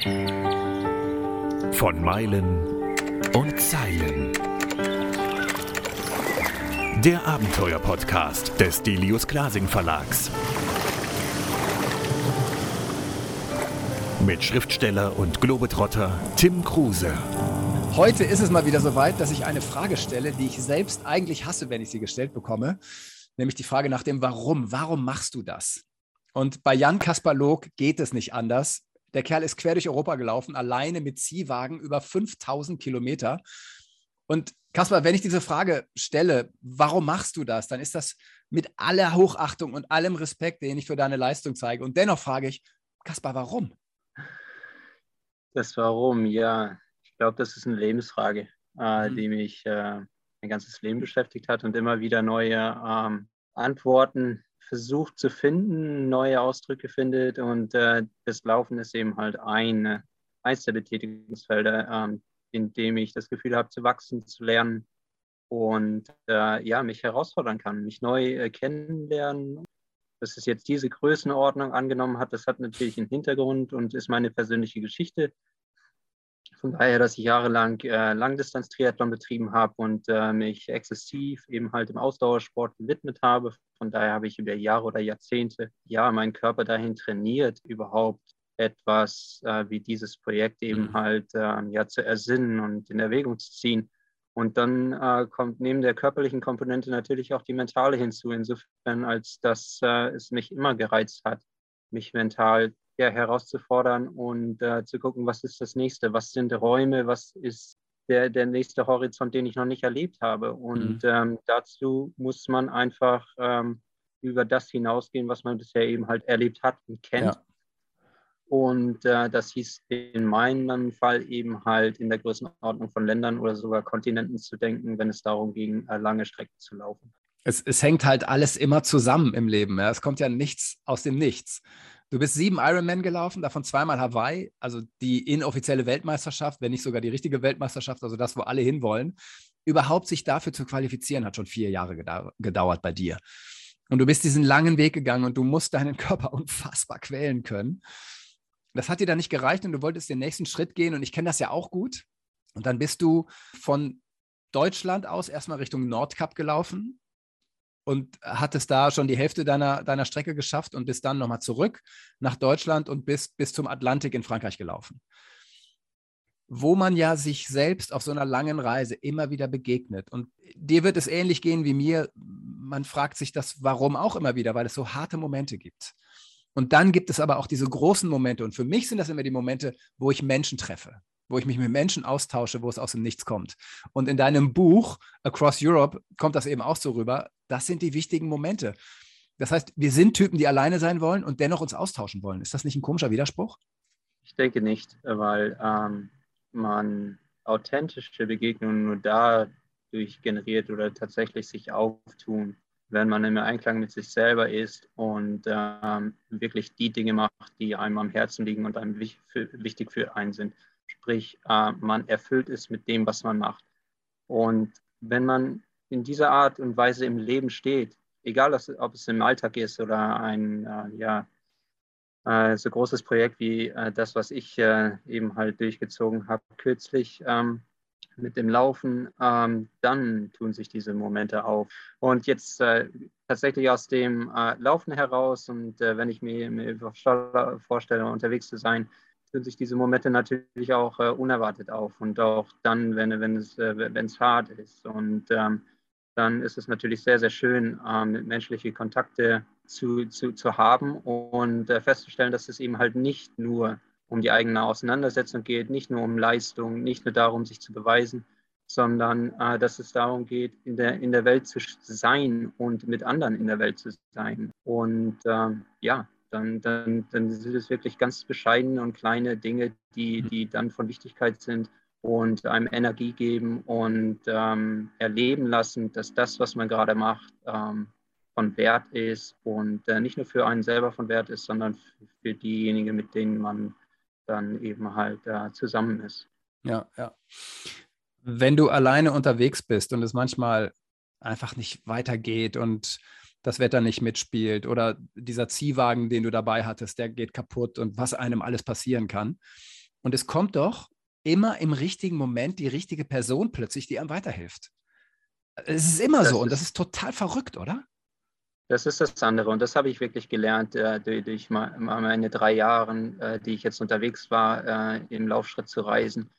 Von Meilen und Zeilen. Der Abenteuer-Podcast des Delius Glasing Verlags. Mit Schriftsteller und Globetrotter Tim Kruse. Heute ist es mal wieder soweit, dass ich eine Frage stelle, die ich selbst eigentlich hasse, wenn ich sie gestellt bekomme. Nämlich die Frage nach dem Warum. Warum machst du das? Und bei Jan Kasperlog geht es nicht anders. Der Kerl ist quer durch Europa gelaufen, alleine mit Ziehwagen über 5000 Kilometer. Und Kaspar, wenn ich diese Frage stelle, warum machst du das, dann ist das mit aller Hochachtung und allem Respekt, den ich für deine Leistung zeige. Und dennoch frage ich, Kaspar, warum? Das Warum, ja. Ich glaube, das ist eine Lebensfrage, äh, mhm. die mich äh, mein ganzes Leben beschäftigt hat und immer wieder neue ähm, Antworten versucht zu finden, neue Ausdrücke findet. Und äh, das Laufen ist eben halt ein, eins der Betätigungsfelder, ähm, in dem ich das Gefühl habe, zu wachsen, zu lernen und äh, ja, mich herausfordern kann, mich neu äh, kennenlernen. Dass es jetzt diese Größenordnung angenommen hat, das hat natürlich einen Hintergrund und ist meine persönliche Geschichte. Von daher, dass ich jahrelang äh, Langdistanz-Triathlon betrieben habe und äh, mich exzessiv eben halt im Ausdauersport gewidmet habe. Von daher habe ich über Jahre oder Jahrzehnte ja meinen Körper dahin trainiert, überhaupt etwas äh, wie dieses Projekt eben mhm. halt äh, ja zu ersinnen und in Erwägung zu ziehen. Und dann äh, kommt neben der körperlichen Komponente natürlich auch die mentale hinzu, insofern als dass äh, es mich immer gereizt hat, mich mental ja, herauszufordern und äh, zu gucken, was ist das nächste, was sind Räume, was ist der, der nächste Horizont, den ich noch nicht erlebt habe. Und mhm. ähm, dazu muss man einfach ähm, über das hinausgehen, was man bisher eben halt erlebt hat und kennt. Ja. Und äh, das hieß in meinem Fall eben halt in der Größenordnung von Ländern oder sogar Kontinenten zu denken, wenn es darum ging, äh, lange Strecken zu laufen. Es, es, hängt halt alles immer zusammen im Leben. Ja? Es kommt ja nichts aus dem Nichts. Du bist sieben Ironman gelaufen, davon zweimal Hawaii, also die inoffizielle Weltmeisterschaft, wenn nicht sogar die richtige Weltmeisterschaft, also das, wo alle hinwollen. Überhaupt sich dafür zu qualifizieren, hat schon vier Jahre gedauert bei dir. Und du bist diesen langen Weg gegangen und du musst deinen Körper unfassbar quälen können. Das hat dir dann nicht gereicht und du wolltest den nächsten Schritt gehen und ich kenne das ja auch gut. Und dann bist du von Deutschland aus erstmal Richtung Nordkap gelaufen und hattest da schon die Hälfte deiner, deiner Strecke geschafft und bist dann nochmal zurück nach Deutschland und bist bis zum Atlantik in Frankreich gelaufen. Wo man ja sich selbst auf so einer langen Reise immer wieder begegnet. Und dir wird es ähnlich gehen wie mir. Man fragt sich das, warum auch immer wieder, weil es so harte Momente gibt. Und dann gibt es aber auch diese großen Momente. Und für mich sind das immer die Momente, wo ich Menschen treffe, wo ich mich mit Menschen austausche, wo es aus dem Nichts kommt. Und in deinem Buch Across Europe kommt das eben auch so rüber. Das sind die wichtigen Momente. Das heißt, wir sind Typen, die alleine sein wollen und dennoch uns austauschen wollen. Ist das nicht ein komischer Widerspruch? Ich denke nicht, weil ähm, man authentische Begegnungen nur dadurch generiert oder tatsächlich sich auftun, wenn man im Einklang mit sich selber ist und ähm, wirklich die Dinge macht, die einem am Herzen liegen und einem wichtig für einen sind. Sprich, äh, man erfüllt es mit dem, was man macht. Und wenn man in dieser Art und Weise im Leben steht, egal ob es im Alltag ist oder ein äh, ja, äh, so großes Projekt wie äh, das, was ich äh, eben halt durchgezogen habe kürzlich ähm, mit dem Laufen, ähm, dann tun sich diese Momente auf. Und jetzt äh, tatsächlich aus dem äh, Laufen heraus und wenn ich mir, mir vorstelle, unterwegs zu sein, tun sich diese Momente natürlich auch äh, unerwartet auf und auch dann, wenn, wenn, es, äh, wenn es hart ist. Und ähm, dann ist es natürlich sehr, sehr schön, ähm, menschliche Kontakte zu, zu, zu haben und äh, festzustellen, dass es eben halt nicht nur um die eigene Auseinandersetzung geht, nicht nur um Leistung, nicht nur darum, sich zu beweisen, sondern äh, dass es darum geht, in der, in der Welt zu sein und mit anderen in der Welt zu sein. Und ähm, ja, dann, dann, dann sind es wirklich ganz bescheidene und kleine Dinge, die, mhm. die dann von Wichtigkeit sind und einem Energie geben und ähm, erleben lassen, dass das, was man gerade macht, ähm, von Wert ist und äh, nicht nur für einen selber von Wert ist, sondern für diejenigen, mit denen man dann eben halt äh, zusammen ist. Ja, ja. Wenn du alleine unterwegs bist und es manchmal einfach nicht weitergeht und das Wetter nicht mitspielt oder dieser Ziehwagen, den du dabei hattest, der geht kaputt und was einem alles passieren kann. Und es kommt doch immer im richtigen Moment die richtige Person plötzlich, die einem weiterhilft. Es ist immer das so und das ist total verrückt, oder? Das ist das andere und das habe ich wirklich gelernt äh, durch meine drei Jahre, äh, die ich jetzt unterwegs war, äh, im Laufschritt zu reisen,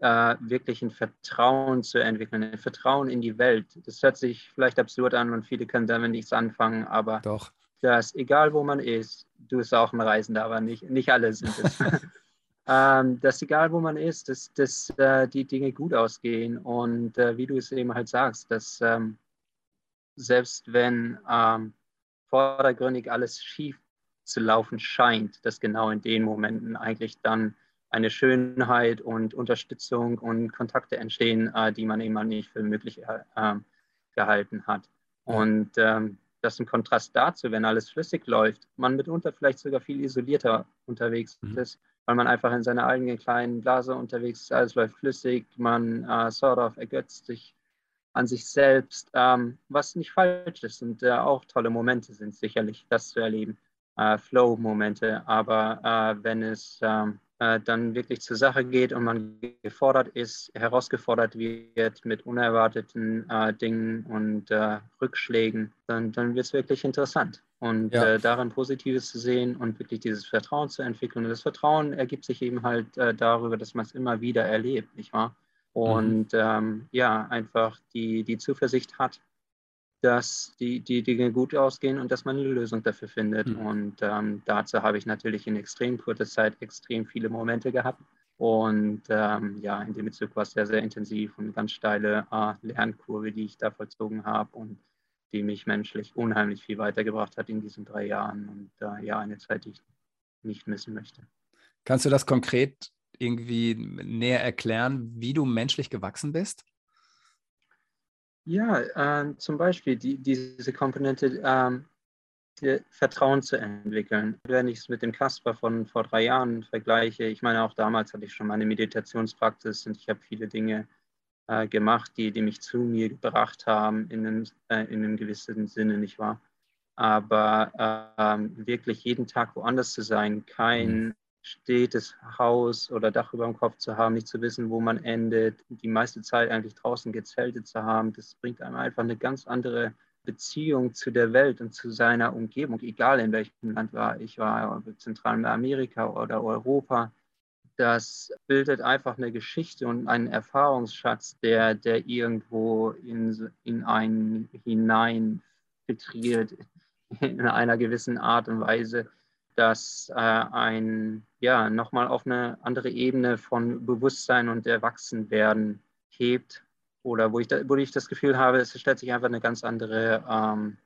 äh, wirklich ein Vertrauen zu entwickeln, ein Vertrauen in die Welt. Das hört sich vielleicht absurd an und viele können damit nichts anfangen, aber Doch. dass egal wo man ist, du bist auch ein Reisender, aber nicht, nicht alle sind es. ähm, dass egal wo man ist, dass, dass äh, die Dinge gut ausgehen und äh, wie du es eben halt sagst, dass ähm, selbst wenn ähm, vordergründig alles schief zu laufen scheint, dass genau in den Momenten eigentlich dann eine Schönheit und Unterstützung und Kontakte entstehen, äh, die man eben nicht für möglich äh, gehalten hat. Und ähm, das im Kontrast dazu, wenn alles flüssig läuft, man mitunter vielleicht sogar viel isolierter unterwegs mhm. ist, weil man einfach in seiner eigenen kleinen Blase unterwegs ist, alles läuft flüssig, man äh, sort of ergötzt sich an sich selbst, ähm, was nicht falsch ist und äh, auch tolle Momente sind sicherlich, das zu erleben, äh, Flow-Momente. Aber äh, wenn es ähm, äh, dann wirklich zur Sache geht und man gefordert ist, herausgefordert wird mit unerwarteten äh, Dingen und äh, Rückschlägen, dann, dann wird es wirklich interessant. Und ja. darin Positives zu sehen und wirklich dieses Vertrauen zu entwickeln. Und das Vertrauen ergibt sich eben halt darüber, dass man es immer wieder erlebt, nicht wahr? Mhm. und mhm. ähm, ja, einfach die, die Zuversicht hat, dass die, die Dinge gut ausgehen und dass man eine Lösung dafür findet. Mhm. Und ähm, dazu habe ich natürlich in extrem kurzer Zeit extrem viele Momente gehabt. Und ähm, ja, in dem Bezug war es sehr, sehr intensiv und eine ganz steile äh, Lernkurve, die ich da vollzogen habe und die mich menschlich unheimlich viel weitergebracht hat in diesen drei Jahren. Und äh, ja, eine Zeit, die ich nicht missen möchte. Kannst du das konkret irgendwie näher erklären, wie du menschlich gewachsen bist? Ja, äh, zum Beispiel die, diese Komponente ähm, Vertrauen zu entwickeln. Wenn ich es mit dem Kasper von vor drei Jahren vergleiche, ich meine, auch damals hatte ich schon meine Meditationspraxis und ich habe viele Dinge äh, gemacht, die, die mich zu mir gebracht haben, in einem, äh, in einem gewissen Sinne, nicht wahr? Aber äh, wirklich jeden Tag woanders zu sein, kein mhm stetes Haus oder Dach über dem Kopf zu haben, nicht zu wissen, wo man endet, die meiste Zeit eigentlich draußen gezeltet zu haben, das bringt einem einfach eine ganz andere Beziehung zu der Welt und zu seiner Umgebung, egal in welchem Land war. Ich war Zentralamerika oder Europa. Das bildet einfach eine Geschichte und einen Erfahrungsschatz, der, der irgendwo in, in einen hinein filtriert in einer gewissen Art und Weise das äh, ein, ja, nochmal auf eine andere Ebene von Bewusstsein und Erwachsenwerden hebt oder wo ich, da, wo ich das Gefühl habe, es stellt sich einfach eine ganz andere ähm,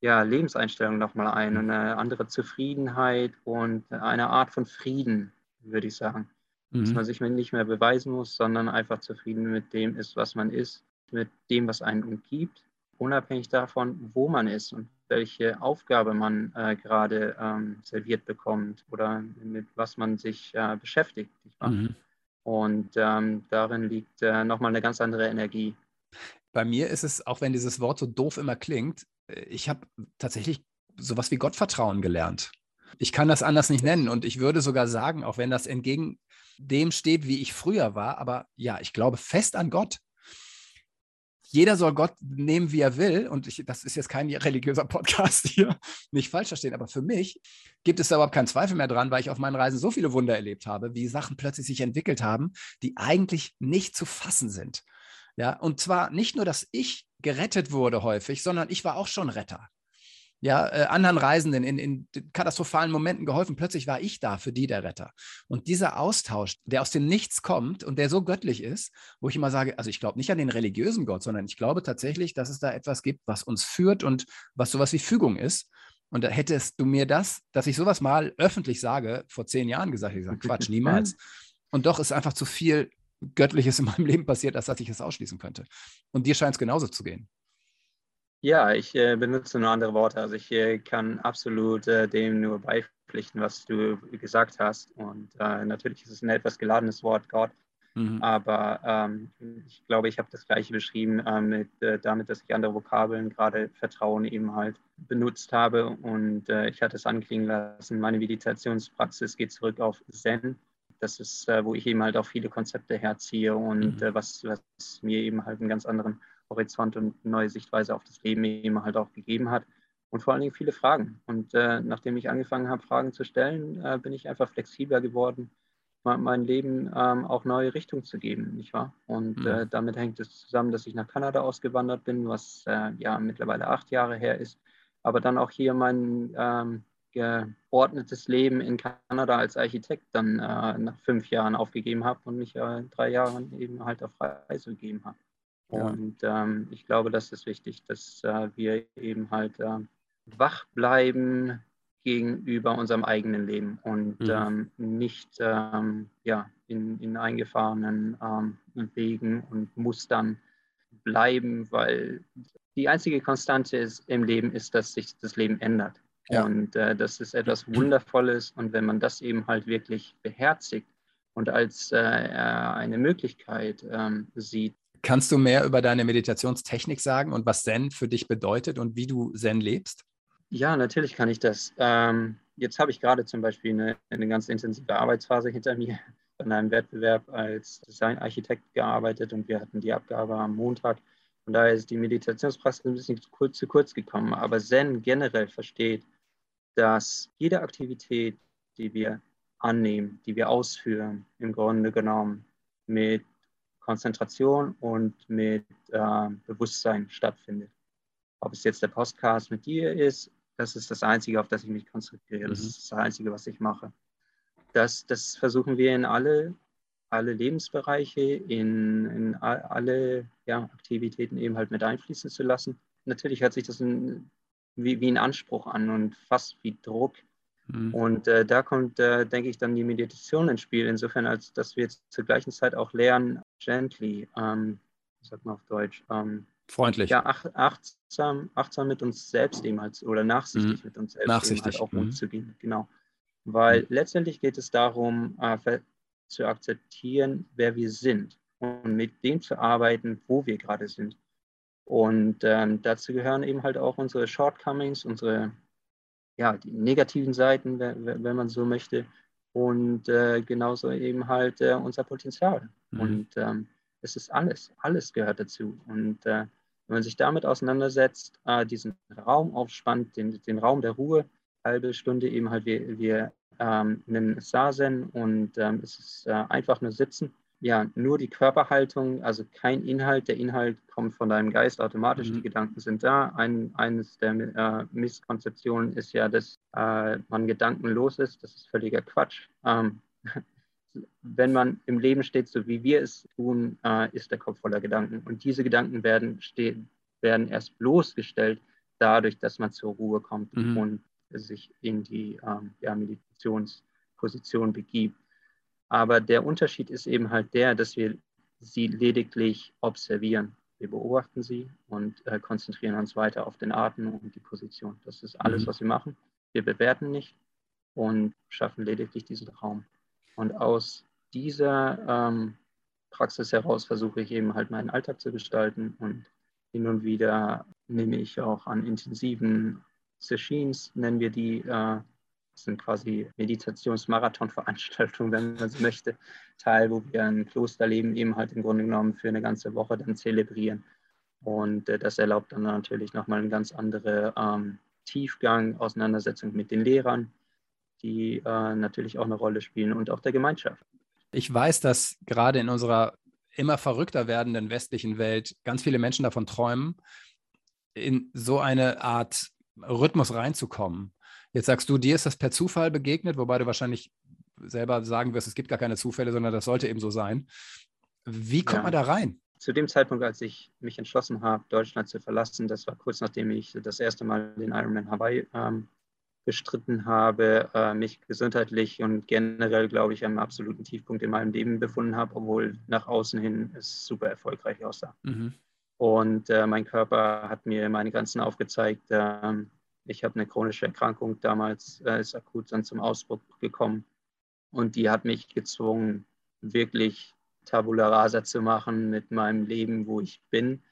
ja, Lebenseinstellung nochmal ein, eine andere Zufriedenheit und eine Art von Frieden, würde ich sagen. Mhm. Dass man sich nicht mehr beweisen muss, sondern einfach zufrieden mit dem ist, was man ist, mit dem, was einen umgibt, unabhängig davon, wo man ist und welche Aufgabe man äh, gerade ähm, serviert bekommt oder mit was man sich äh, beschäftigt. Mhm. Und ähm, darin liegt äh, nochmal eine ganz andere Energie. Bei mir ist es, auch wenn dieses Wort so doof immer klingt, äh, ich habe tatsächlich sowas wie Gottvertrauen gelernt. Ich kann das anders nicht nennen und ich würde sogar sagen, auch wenn das entgegen dem steht, wie ich früher war, aber ja, ich glaube fest an Gott jeder soll Gott nehmen, wie er will. Und ich, das ist jetzt kein religiöser Podcast hier, nicht falsch verstehen. Aber für mich gibt es da überhaupt keinen Zweifel mehr dran, weil ich auf meinen Reisen so viele Wunder erlebt habe, wie Sachen plötzlich sich entwickelt haben, die eigentlich nicht zu fassen sind. Ja, und zwar nicht nur, dass ich gerettet wurde häufig, sondern ich war auch schon Retter ja, äh, anderen Reisenden in, in katastrophalen Momenten geholfen. Plötzlich war ich da für die der Retter. Und dieser Austausch, der aus dem Nichts kommt und der so göttlich ist, wo ich immer sage, also ich glaube nicht an den religiösen Gott, sondern ich glaube tatsächlich, dass es da etwas gibt, was uns führt und was sowas wie Fügung ist. Und da hättest du mir das, dass ich sowas mal öffentlich sage, vor zehn Jahren gesagt, ich sage, Quatsch, niemals. Und doch ist einfach zu viel Göttliches in meinem Leben passiert, als dass ich es ausschließen könnte. Und dir scheint es genauso zu gehen. Ja, ich äh, benutze nur andere Worte. Also ich äh, kann absolut äh, dem nur beipflichten, was du gesagt hast. Und äh, natürlich ist es ein etwas geladenes Wort, Gott. Mhm. Aber ähm, ich glaube, ich habe das gleiche beschrieben äh, mit, äh, damit, dass ich andere Vokabeln, gerade Vertrauen eben halt benutzt habe. Und ich hatte es anklingen lassen, meine Meditationspraxis geht zurück auf Zen. das ist, wo ich eben halt auch viele Konzepte herziehe und Mhm. was, was mir eben halt einen ganz anderen Horizont und neue Sichtweise auf das Leben eben halt auch gegeben hat. Und vor allen Dingen viele Fragen. Und äh, nachdem ich angefangen habe, Fragen zu stellen, äh, bin ich einfach flexibler geworden, mein, mein Leben ähm, auch neue Richtung zu geben, nicht wahr? Und Mhm. äh, damit hängt es zusammen, dass ich nach Kanada ausgewandert bin, was äh, ja mittlerweile acht Jahre her ist. Aber dann auch hier mein ähm, geordnetes Leben in Kanada als Architekt dann äh, nach fünf Jahren aufgegeben habe und mich äh, drei Jahren eben halt auf Reise gegeben habe. Ja. Und ähm, ich glaube, das ist wichtig, dass äh, wir eben halt äh, wach bleiben gegenüber unserem eigenen Leben und Mhm. ähm, nicht ähm, ja, in, in eingefahrenen ähm, Wegen und Mustern bleiben, weil die einzige Konstante ist, im Leben ist, dass sich das Leben ändert. Ja. Und äh, das ist etwas Wundervolles. Und wenn man das eben halt wirklich beherzigt und als äh, eine Möglichkeit ähm, sieht, Kannst du mehr über deine Meditationstechnik sagen und was Zen für dich bedeutet und wie du Zen lebst? Ja, natürlich kann ich das. Ähm, jetzt habe ich gerade zum Beispiel eine, eine ganz intensive Arbeitsphase hinter mir an einem Wettbewerb als Designarchitekt gearbeitet und wir hatten die Abgabe am Montag. Von daher ist die Meditationspraxis ein bisschen zu kurz, zu kurz gekommen. Aber Zen generell versteht, dass jede Aktivität, die wir annehmen, die wir ausführen, im Grunde genommen mit Konzentration und mit äh, Bewusstsein stattfindet. Ob es jetzt der Podcast mit dir ist, das ist das Einzige, auf das ich mich konzentriere. Das Mhm. ist das Einzige, was ich mache. Das, das versuchen wir in alle, alle Lebensbereiche, in, in alle ja, Aktivitäten eben halt mit einfließen zu lassen. Natürlich hört sich das ein, wie, wie ein Anspruch an und fast wie Druck. Mhm. Und äh, da kommt, äh, denke ich, dann die Meditation ins Spiel, insofern, als dass wir jetzt zur gleichen Zeit auch lernen, gently, ähm, sagt man auf Deutsch, ähm, Freundlich. ja, ach, achtsam, achtsam mit uns selbst eben halt, oder nachsichtig mit uns selbst Nachsichtig, eben halt auch mhm. umzugehen. Genau. Weil letztendlich geht es darum, äh, zu akzeptieren, wer wir sind und mit dem zu arbeiten, wo wir gerade sind. Und ähm, dazu gehören eben halt auch unsere Shortcomings, unsere ja, die negativen Seiten, wenn wenn man so möchte, und äh, genauso eben halt äh, unser Potenzial. Mhm. Und ähm, es ist alles, alles gehört dazu. Und äh, wenn man sich damit auseinandersetzt, äh, diesen Raum aufspannt, den, den Raum der Ruhe, halbe Stunde eben halt, wir, wir ähm, nennen es Sazen und ähm, es ist äh, einfach nur Sitzen. Ja, nur die Körperhaltung, also kein Inhalt. Der Inhalt kommt von deinem Geist automatisch, Mhm. die Gedanken sind da. Ein, eines der äh, Misskonzeptionen ist ja, dass äh, man gedankenlos ist. Das ist völliger Quatsch. Ähm, wenn man im Leben steht, so wie wir es tun, äh, ist der Kopf voller Gedanken. Und diese Gedanken werden, werden erst bloßgestellt dadurch, dass man zur Ruhe kommt Mhm. und sich in die ähm, ja, Meditationsposition begibt. Aber der Unterschied ist eben halt der, dass wir sie lediglich observieren. Wir beobachten sie und äh, konzentrieren uns weiter auf den Atem und die Position. Das ist alles, Mhm. was wir machen. Wir bewerten nicht und schaffen lediglich diesen Raum. Und aus dieser ähm, Praxis heraus versuche ich eben halt meinen Alltag zu gestalten und hin und wieder nehme ich auch an intensiven Sessions, nennen wir die, äh, das sind quasi Meditationsmarathon-Veranstaltungen, wenn man so möchte, teil, wo wir ein Klosterleben eben halt im Grunde genommen für eine ganze Woche dann zelebrieren. Und äh, das erlaubt dann natürlich nochmal einen ganz anderen ähm, Tiefgang, Auseinandersetzung mit den Lehrern, die äh, natürlich auch eine Rolle spielen und auch der Gemeinschaft. Ich weiß, dass gerade in unserer immer verrückter werdenden westlichen Welt ganz viele Menschen davon träumen, in so eine Art Rhythmus reinzukommen. Jetzt sagst du, dir ist das per Zufall begegnet, wobei du wahrscheinlich selber sagen wirst, es gibt gar keine Zufälle, sondern das sollte eben so sein. Wie kommt Ja. man da rein? Zu dem Zeitpunkt, als ich mich entschlossen habe, Deutschland zu verlassen, das war kurz nachdem ich das erste Mal den Ironman Hawaii ähm, bestritten habe, äh, mich gesundheitlich und generell, glaube ich, am absoluten Tiefpunkt in meinem Leben befunden habe, obwohl nach außen hin es super erfolgreich aussah. Mhm. Und äh, mein Körper hat mir meine Grenzen aufgezeigt. Ähm, ich habe eine chronische Erkrankung damals, äh, ist akut dann zum Ausbruch gekommen. Und die hat mich gezwungen, wirklich Tabula rasa zu machen mit meinem Leben, wo ich bin.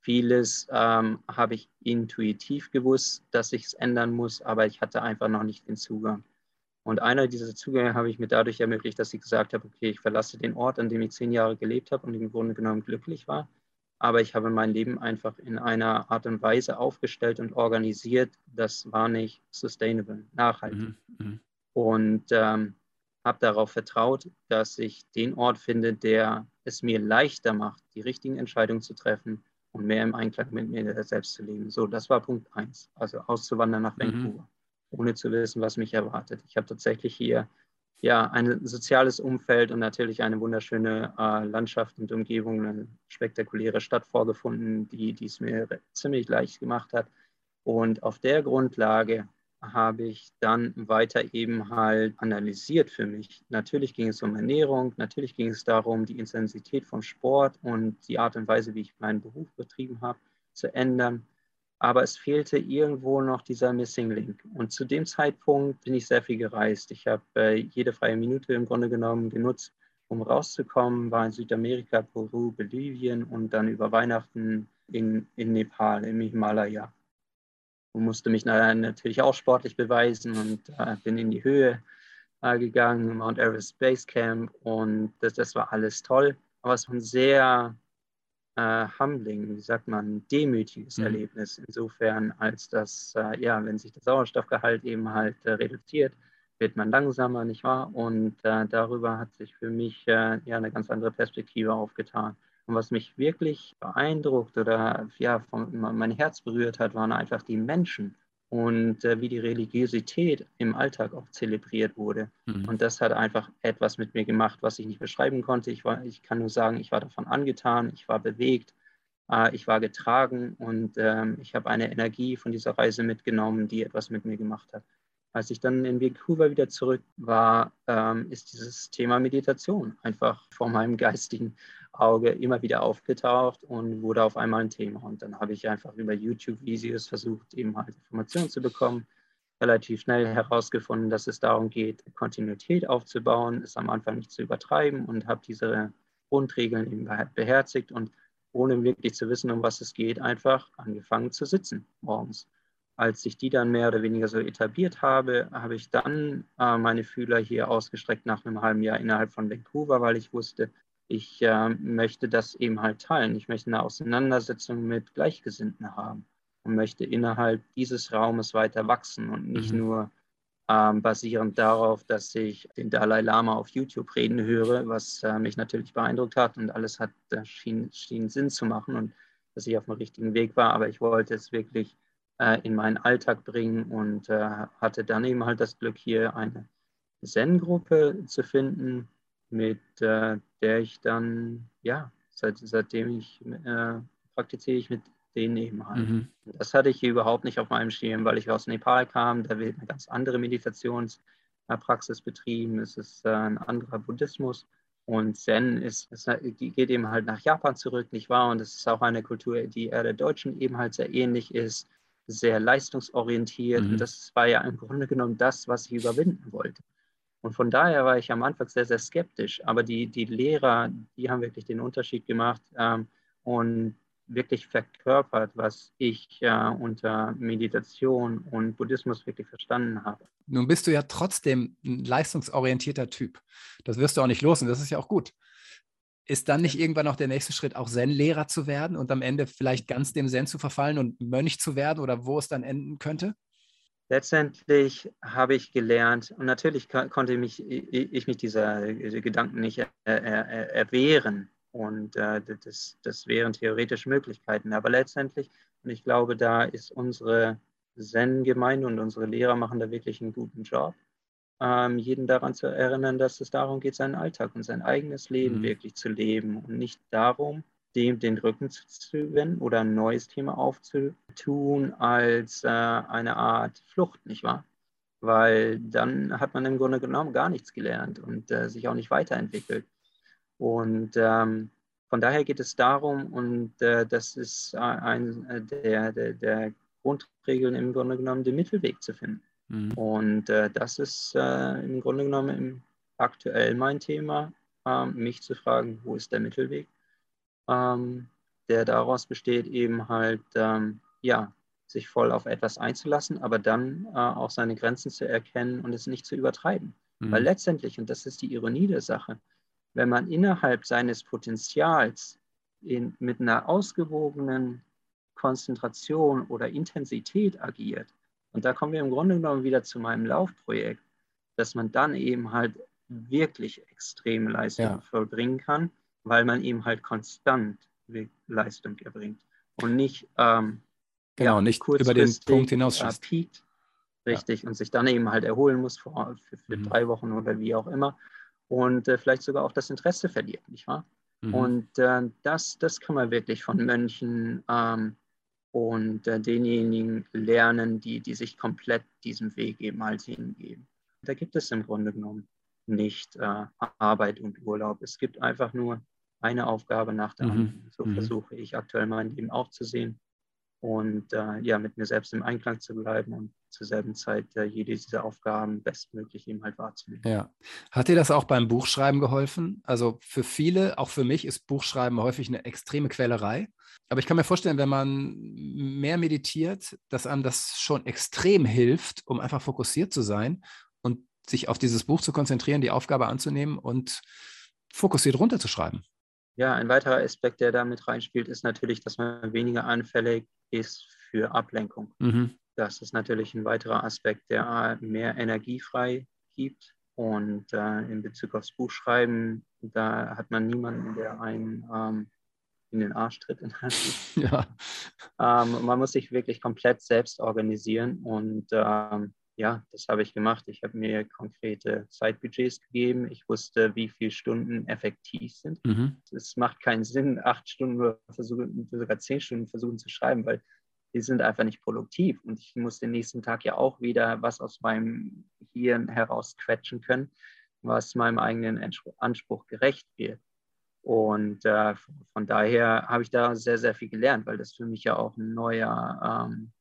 Vieles ähm, habe ich intuitiv gewusst, dass ich es ändern muss, aber ich hatte einfach noch nicht den Zugang. Und einer dieser Zugänge habe ich mir dadurch ermöglicht, dass ich gesagt habe, okay, ich verlasse den Ort, an dem ich zehn Jahre gelebt habe und im Grunde genommen glücklich war. Aber ich habe mein Leben einfach in einer Art und Weise aufgestellt und organisiert, das war nicht sustainable, nachhaltig. Mhm. mhm. Und ähm, habe darauf vertraut, dass ich den Ort finde, der es mir leichter macht, die richtigen Entscheidungen zu treffen und mehr im Einklang mit mir selbst zu leben. So, das war Punkt eins, also auszuwandern nach mhm. Vancouver, mhm. ohne zu wissen, was mich erwartet. Ich habe tatsächlich hier ja ein soziales Umfeld und natürlich eine wunderschöne äh, Landschaft und Umgebung, eine spektakuläre Stadt vorgefunden, die es mir ziemlich leicht gemacht hat. Und auf der Grundlage habe ich dann weiter eben halt analysiert für mich. Natürlich ging es um Ernährung, natürlich ging es darum, die Intensität vom Sport und die Art und Weise, wie ich meinen Beruf betrieben habe, zu ändern. Aber es fehlte irgendwo noch dieser Missing Link. Und zu dem Zeitpunkt bin ich sehr viel gereist. Ich habe äh, jede freie Minute im Grunde genommen genutzt, um rauszukommen, war in Südamerika, Peru, Bolivien und dann über Weihnachten in, in Nepal, im Himalaya und musste mich natürlich auch sportlich beweisen und äh, bin in die Höhe äh, gegangen, Mount Everest Base Camp und das, das war alles toll. Aber es war ein sehr äh, humbling, wie sagt man, demütiges mhm. Erlebnis insofern, als dass, äh, ja, wenn sich der Sauerstoffgehalt eben halt äh, reduziert, wird man langsamer, nicht wahr? Und äh, darüber hat sich für mich ja eine ganz andere Perspektive aufgetan. Und was mich wirklich beeindruckt oder ja, von, mein Herz berührt hat, waren einfach die Menschen und äh, wie die Religiosität im Alltag auch zelebriert wurde. Mhm. Und das hat einfach etwas mit mir gemacht, was ich nicht beschreiben konnte. Ich, war, ich kann nur sagen, ich war davon angetan, ich war bewegt, äh, ich war getragen und ähm, ich habe eine Energie von dieser Reise mitgenommen, die etwas mit mir gemacht hat. Als ich dann in Vancouver wieder zurück war, ähm, ist dieses Thema Meditation einfach vor meinem geistigen Auge immer wieder aufgetaucht und wurde auf einmal ein Thema. Und dann habe ich einfach über YouTube-Videos versucht, eben halt Informationen zu bekommen. Relativ schnell herausgefunden, dass es darum geht, Kontinuität aufzubauen, es am Anfang nicht zu übertreiben und habe diese Grundregeln eben beherzigt und ohne wirklich zu wissen, um was es geht, einfach angefangen zu sitzen morgens als ich die dann mehr oder weniger so etabliert habe, habe ich dann äh, meine Fühler hier ausgestreckt nach einem halben Jahr innerhalb von Vancouver, weil ich wusste, ich äh, möchte das eben halt teilen. Ich möchte eine Auseinandersetzung mit Gleichgesinnten haben und möchte innerhalb dieses Raumes weiter wachsen und nicht mhm. nur ähm, basierend darauf, dass ich den Dalai Lama auf YouTube reden höre, was äh, mich natürlich beeindruckt hat und alles hat äh, schien, schien Sinn zu machen und dass ich auf dem richtigen Weg war, aber ich wollte es wirklich äh, in meinen Alltag bringen und äh, hatte dann eben halt das Glück, hier eine Zen-Gruppe zu finden, mit äh, der ich dann, ja, seit, seitdem ich äh, praktiziere ich mit denen eben halt. Mhm. Das hatte ich hier überhaupt nicht auf meinem Schirm, weil ich aus Nepal kam, da wird eine ganz andere Meditationspraxis betrieben, es ist äh, ein anderer Buddhismus. Und Zen ist, ist, geht eben halt nach Japan zurück, nicht wahr? Und es ist auch eine Kultur, die eher der Deutschen eben halt sehr ähnlich ist sehr leistungsorientiert. Mhm. Und das war ja im Grunde genommen das, was ich überwinden wollte. Und von daher war ich am Anfang sehr, sehr skeptisch. Aber die, die Lehrer, die haben wirklich den Unterschied gemacht ähm, und wirklich verkörpert, was ich äh, unter Meditation und Buddhismus wirklich verstanden habe. Nun bist du ja trotzdem ein leistungsorientierter Typ. Das wirst du auch nicht los und das ist ja auch gut. Ist dann nicht irgendwann auch der nächste Schritt, auch Zen-Lehrer zu werden und am Ende vielleicht ganz dem Zen zu verfallen und Mönch zu werden oder wo es dann enden könnte? Letztendlich habe ich gelernt, und natürlich konnte mich, ich mich dieser Gedanken nicht er, erwehren. Und äh, das, das wären theoretische Möglichkeiten. Aber letztendlich, und ich glaube, da ist unsere Zen-Gemeinde und unsere Lehrer machen da wirklich einen guten Job ähm, jeden daran zu erinnern, dass es darum geht, seinen Alltag und sein eigenes Leben mhm. wirklich zu leben und nicht darum, dem den Rücken zu wenden oder ein neues Thema aufzutun als äh, eine Art Flucht, nicht wahr? Weil dann hat man im Grunde genommen gar nichts gelernt und äh, sich auch nicht weiterentwickelt. Und ähm, von daher geht es darum, und äh, das ist ein äh, der, der, der Grundregeln im Grunde genommen, den Mittelweg zu finden. Mhm. Und äh, das ist äh, im Grunde genommen im, aktuell mein Thema, äh, mich zu fragen, wo ist der Mittelweg, ähm, der daraus besteht, eben halt, ähm, ja, sich voll auf etwas einzulassen, aber dann äh, auch seine Grenzen zu erkennen und es nicht zu übertreiben. Mhm. Weil letztendlich, und das ist die Ironie der Sache, wenn man innerhalb seines Potenzials in, mit einer ausgewogenen Konzentration oder Intensität agiert, und da kommen wir im Grunde genommen wieder zu meinem Laufprojekt, dass man dann eben halt wirklich extreme Leistungen ja. vollbringen kann, weil man eben halt konstant Leistung erbringt und nicht ähm, genau, ja, nicht über den Punkt hinaus äh, piekt, richtig, ja. und sich dann eben halt erholen muss für, für, für mhm. drei Wochen oder wie auch immer und äh, vielleicht sogar auch das Interesse verliert, nicht wahr? Mhm. Und äh, das, das kann man wirklich von Mönchen ähm, und äh, denjenigen lernen, die, die sich komplett diesem Weg eben halt hingeben. Da gibt es im Grunde genommen nicht äh, Arbeit und Urlaub. Es gibt einfach nur eine Aufgabe nach der mhm. anderen. So mhm. versuche ich aktuell mein Leben auch zu sehen und äh, ja, mit mir selbst im Einklang zu bleiben und zur selben Zeit äh, jede dieser Aufgaben bestmöglich eben halt wahrzunehmen. Ja. Hat dir das auch beim Buchschreiben geholfen? Also für viele, auch für mich, ist Buchschreiben häufig eine extreme Quälerei. Aber ich kann mir vorstellen, wenn man mehr meditiert, dass einem das schon extrem hilft, um einfach fokussiert zu sein und sich auf dieses Buch zu konzentrieren, die Aufgabe anzunehmen und fokussiert runterzuschreiben. Ja, ein weiterer Aspekt, der da mit reinspielt, ist natürlich, dass man weniger anfällig ist für Ablenkung. Mhm. Das ist natürlich ein weiterer Aspekt, der mehr Energie frei gibt. Und äh, in Bezug aufs Buchschreiben, da hat man niemanden, der einen ähm, in den Arsch tritt. ja. Ähm, man muss sich wirklich komplett selbst organisieren und ähm, ja, das habe ich gemacht. Ich habe mir konkrete Zeitbudgets gegeben. Ich wusste, wie viele Stunden effektiv sind. Mhm. Es macht keinen Sinn, acht Stunden oder versuchen, sogar zehn Stunden versuchen zu schreiben, weil die sind einfach nicht produktiv. Und ich muss den nächsten Tag ja auch wieder was aus meinem Hirn heraus quetschen können, was meinem eigenen Anspruch gerecht wird. Und äh, von daher habe ich da sehr, sehr viel gelernt, weil das für mich ja auch ein neuer, ähm,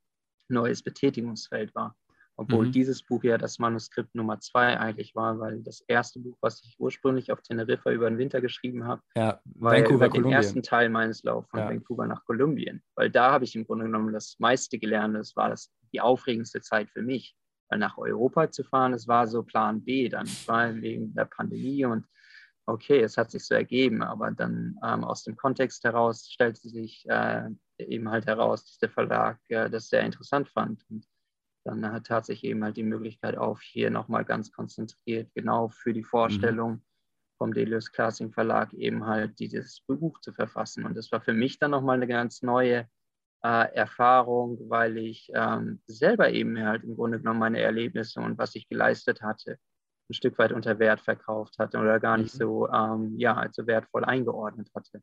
neues Betätigungsfeld war. Obwohl mhm. dieses Buch ja das Manuskript Nummer zwei eigentlich war, weil das erste Buch, was ich ursprünglich auf Teneriffa über den Winter geschrieben habe, ja, war Vancouver, über den ersten Teil meines Laufs von ja. Vancouver nach Kolumbien. Weil da habe ich im Grunde genommen das meiste gelernt. Das war das, die aufregendste Zeit für mich. Weil nach Europa zu fahren, das war so Plan B dann. war wegen der Pandemie und okay, es hat sich so ergeben, aber dann ähm, aus dem Kontext heraus stellte sich äh, eben halt heraus, dass der Verlag äh, das sehr interessant fand. Und dann hat tatsächlich eben halt die Möglichkeit auf, hier nochmal ganz konzentriert, genau für die Vorstellung mhm. vom Delius Classing Verlag eben halt dieses Buch zu verfassen. Und das war für mich dann nochmal eine ganz neue äh, Erfahrung, weil ich ähm, selber eben halt im Grunde genommen meine Erlebnisse und was ich geleistet hatte, ein Stück weit unter Wert verkauft hatte oder gar nicht mhm. so, ähm, ja, also wertvoll eingeordnet hatte.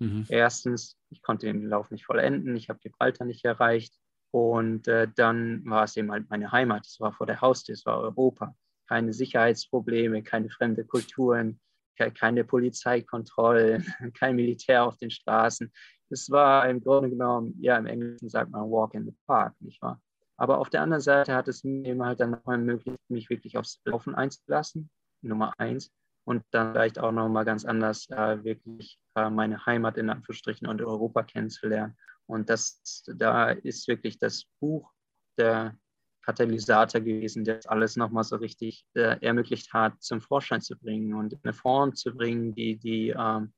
Mhm. Erstens, ich konnte den Lauf nicht vollenden, ich habe Gibraltar nicht erreicht. Und äh, dann war es eben halt meine Heimat. Es war vor der Haustür, es war Europa. Keine Sicherheitsprobleme, keine fremde Kulturen, keine Polizeikontrollen, kein Militär auf den Straßen. Es war im Grunde genommen, ja, im Englischen sagt man Walk in the Park, nicht wahr? Aber auf der anderen Seite hat es mir eben halt dann nochmal ermöglicht, mich wirklich aufs Laufen einzulassen, Nummer eins. Und dann vielleicht auch nochmal ganz anders äh, wirklich äh, meine Heimat in Anführungsstrichen und Europa kennenzulernen. Und das, da ist wirklich das Buch der Katalysator gewesen, der das alles nochmal so richtig äh, ermöglicht hat, zum Vorschein zu bringen und in eine Form zu bringen, die, die ähm,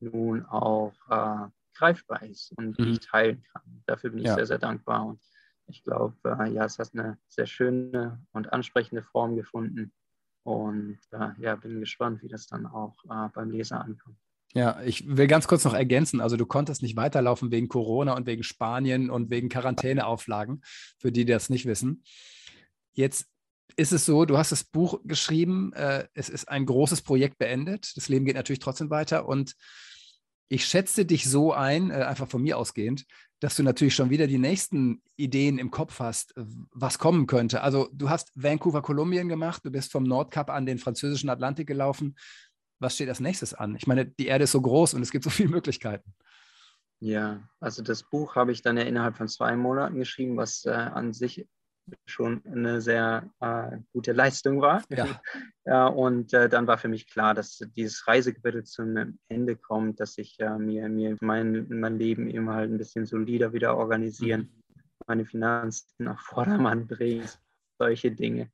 nun auch äh, greifbar ist und mhm. die ich teilen kann. Dafür bin ich ja. sehr, sehr dankbar. Und ich glaube, äh, ja, es hat eine sehr schöne und ansprechende Form gefunden. Und äh, ja, bin gespannt, wie das dann auch äh, beim Leser ankommt. Ja, ich will ganz kurz noch ergänzen. Also du konntest nicht weiterlaufen wegen Corona und wegen Spanien und wegen Quarantäneauflagen, für die, die das nicht wissen. Jetzt ist es so, du hast das Buch geschrieben, äh, es ist ein großes Projekt beendet. Das Leben geht natürlich trotzdem weiter und ich schätze dich so ein, äh, einfach von mir ausgehend, dass du natürlich schon wieder die nächsten Ideen im Kopf hast, was kommen könnte. Also du hast Vancouver, Kolumbien gemacht, du bist vom Nordkap an den französischen Atlantik gelaufen was steht als nächstes an? Ich meine, die Erde ist so groß und es gibt so viele Möglichkeiten. Ja, also das Buch habe ich dann ja innerhalb von zwei Monaten geschrieben, was äh, an sich schon eine sehr äh, gute Leistung war. Ja. ja und äh, dann war für mich klar, dass dieses Reisekapitel zum Ende kommt, dass ich äh, mir, mir mein, mein Leben eben halt ein bisschen solider wieder organisieren. Mhm meine Finanzen nach Vordermann bringen, solche Dinge.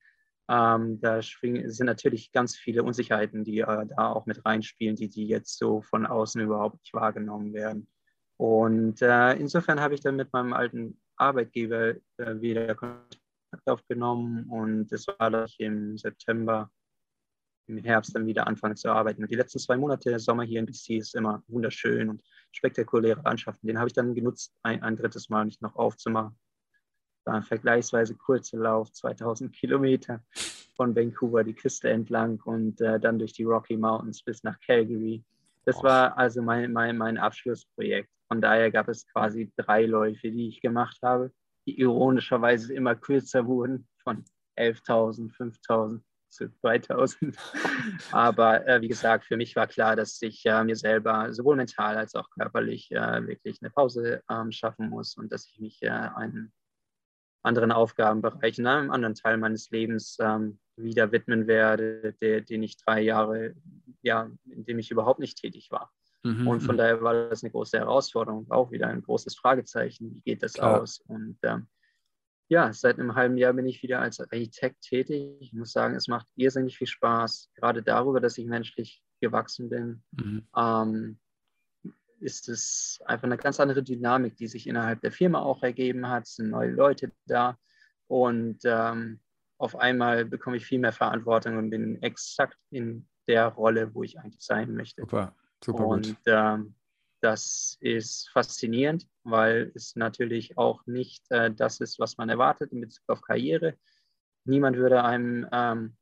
Ähm, da sind natürlich ganz viele Unsicherheiten, die äh, da auch mit reinspielen, die, die jetzt so von außen überhaupt nicht wahrgenommen werden. Und äh, insofern habe ich dann mit meinem alten Arbeitgeber äh, wieder Kontakt aufgenommen und es war, dass ich im September, im Herbst dann wieder anfangen zu arbeiten. Und die letzten zwei Monate der Sommer hier in BC ist immer wunderschön und spektakuläre Landschaften. Den habe ich dann genutzt, ein, ein drittes Mal mich noch aufzumachen war ein vergleichsweise kurzer Lauf, 2000 Kilometer von Vancouver die Küste entlang und äh, dann durch die Rocky Mountains bis nach Calgary. Das war also mein, mein, mein Abschlussprojekt. Von daher gab es quasi drei Läufe, die ich gemacht habe, die ironischerweise immer kürzer wurden, von 11.000, 5.000 zu 2000. Aber äh, wie gesagt, für mich war klar, dass ich äh, mir selber sowohl mental als auch körperlich äh, wirklich eine Pause ähm, schaffen muss und dass ich mich äh, einen anderen Aufgabenbereichen, ne, einem anderen Teil meines Lebens ähm, wieder widmen werde, der, den ich drei Jahre, ja, in dem ich überhaupt nicht tätig war. Mhm. Und von mhm. daher war das eine große Herausforderung, auch wieder ein großes Fragezeichen. Wie geht das Klar. aus? Und ähm, ja, seit einem halben Jahr bin ich wieder als Architekt tätig. Ich muss sagen, es macht irrsinnig viel Spaß, gerade darüber, dass ich menschlich gewachsen bin. Mhm. Ähm, ist es einfach eine ganz andere Dynamik, die sich innerhalb der Firma auch ergeben hat. Es sind neue Leute da und ähm, auf einmal bekomme ich viel mehr Verantwortung und bin exakt in der Rolle, wo ich eigentlich sein möchte. Super, super und, gut. Ähm, das ist faszinierend, weil es natürlich auch nicht äh, das ist, was man erwartet in Bezug auf Karriere. Niemand würde einem ähm,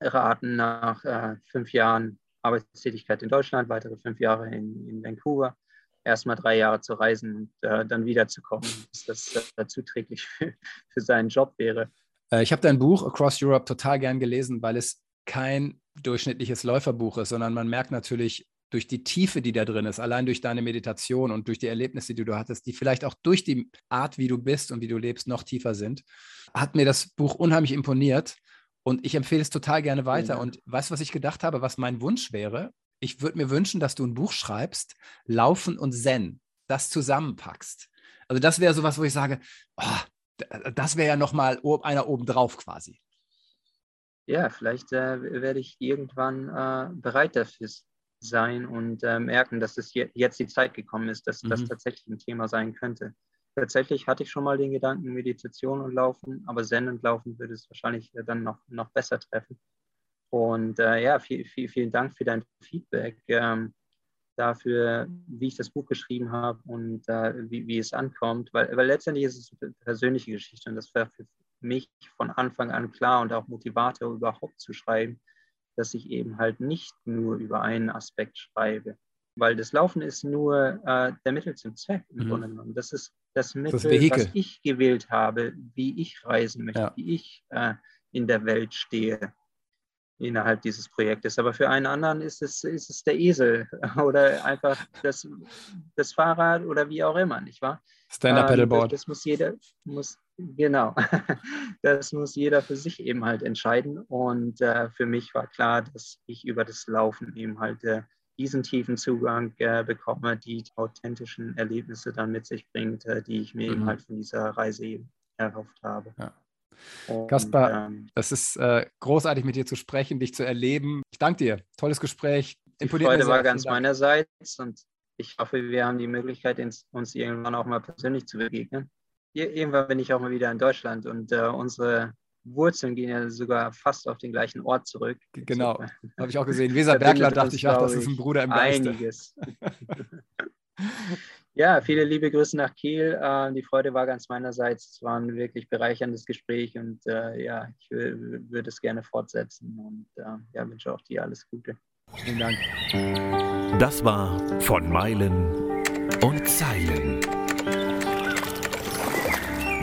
raten, nach äh, fünf Jahren Arbeitstätigkeit in Deutschland, weitere fünf Jahre in, in Vancouver, erstmal drei Jahre zu reisen und äh, dann wiederzukommen, dass das äh, zuträglich für, für, seinen Job wäre. Äh, ich habe dein Buch Across Europe total gern gelesen, weil es kein durchschnittliches Läuferbuch ist, sondern man merkt natürlich durch die Tiefe, die da drin ist, allein durch deine Meditation und durch die Erlebnisse, die du hattest, die vielleicht auch durch die Art, wie du bist und wie du lebst, noch tiefer sind, hat mir das Buch unheimlich imponiert. Und ich empfehle es total gerne weiter. Ja. Und weißt du, was ich gedacht habe, was mein Wunsch wäre? Ich würde mir wünschen, dass du ein Buch schreibst, Laufen und Zen, das zusammenpackst. Also das wäre sowas, wo ich sage, oh, das wäre ja nochmal einer obendrauf quasi. Ja, vielleicht äh, werde ich irgendwann äh, bereit dafür sein und äh, merken, dass es je jetzt die Zeit gekommen ist, dass mhm. das tatsächlich ein Thema sein könnte. Tatsächlich hatte ich schon mal den Gedanken Meditation und Laufen, aber Zen und Laufen würde es wahrscheinlich dann noch, noch besser treffen. Und äh, ja, viel, viel, vielen Dank für dein Feedback ähm, dafür, wie ich das Buch geschrieben habe und äh, wie, wie es ankommt, weil, weil letztendlich ist es eine persönliche Geschichte und das war für mich von Anfang an klar und auch Motivator überhaupt zu schreiben, dass ich eben halt nicht nur über einen Aspekt schreibe, weil das Laufen ist nur äh, der Mittel zum Zweck im mhm. Grunde genommen. Das ist das Mittel, das was ich gewählt habe, wie ich reisen möchte, ja. wie ich äh, in der Welt stehe innerhalb dieses Projektes. Aber für einen anderen ist es, ist es der Esel oder einfach das, das Fahrrad oder wie auch immer, nicht wahr? Stand-Up-Paddleboard. Ähm, das, das, muss jeder, muss, genau, das muss jeder für sich eben halt entscheiden. Und äh, für mich war klar, dass ich über das Laufen eben halt äh, diesen tiefen Zugang äh, bekomme, die authentischen Erlebnisse dann mit sich bringt, äh, die ich mir mhm. eben halt von dieser Reise eben erhofft habe. Ja. Und, Kaspar, ähm, das ist äh, großartig mit dir zu sprechen, dich zu erleben. Ich danke dir. Tolles Gespräch. Die Freude war ganz meinerseits und ich hoffe, wir haben die Möglichkeit, uns irgendwann auch mal persönlich zu begegnen. Irgendwann bin ich auch mal wieder in Deutschland und äh, unsere Wurzeln gehen ja sogar fast auf den gleichen Ort zurück. Genau, habe ich auch gesehen. Weser Bergler dachte ich, ach, das ist ein Bruder im Geiste. Einiges. ja, viele liebe Grüße nach Kiel. Äh, die Freude war ganz meinerseits. Es war ein wirklich bereicherndes Gespräch und äh, ja, ich würde es gerne fortsetzen und äh, ja, wünsche auch dir alles Gute. Vielen Dank. Das war von Meilen und Zeilen.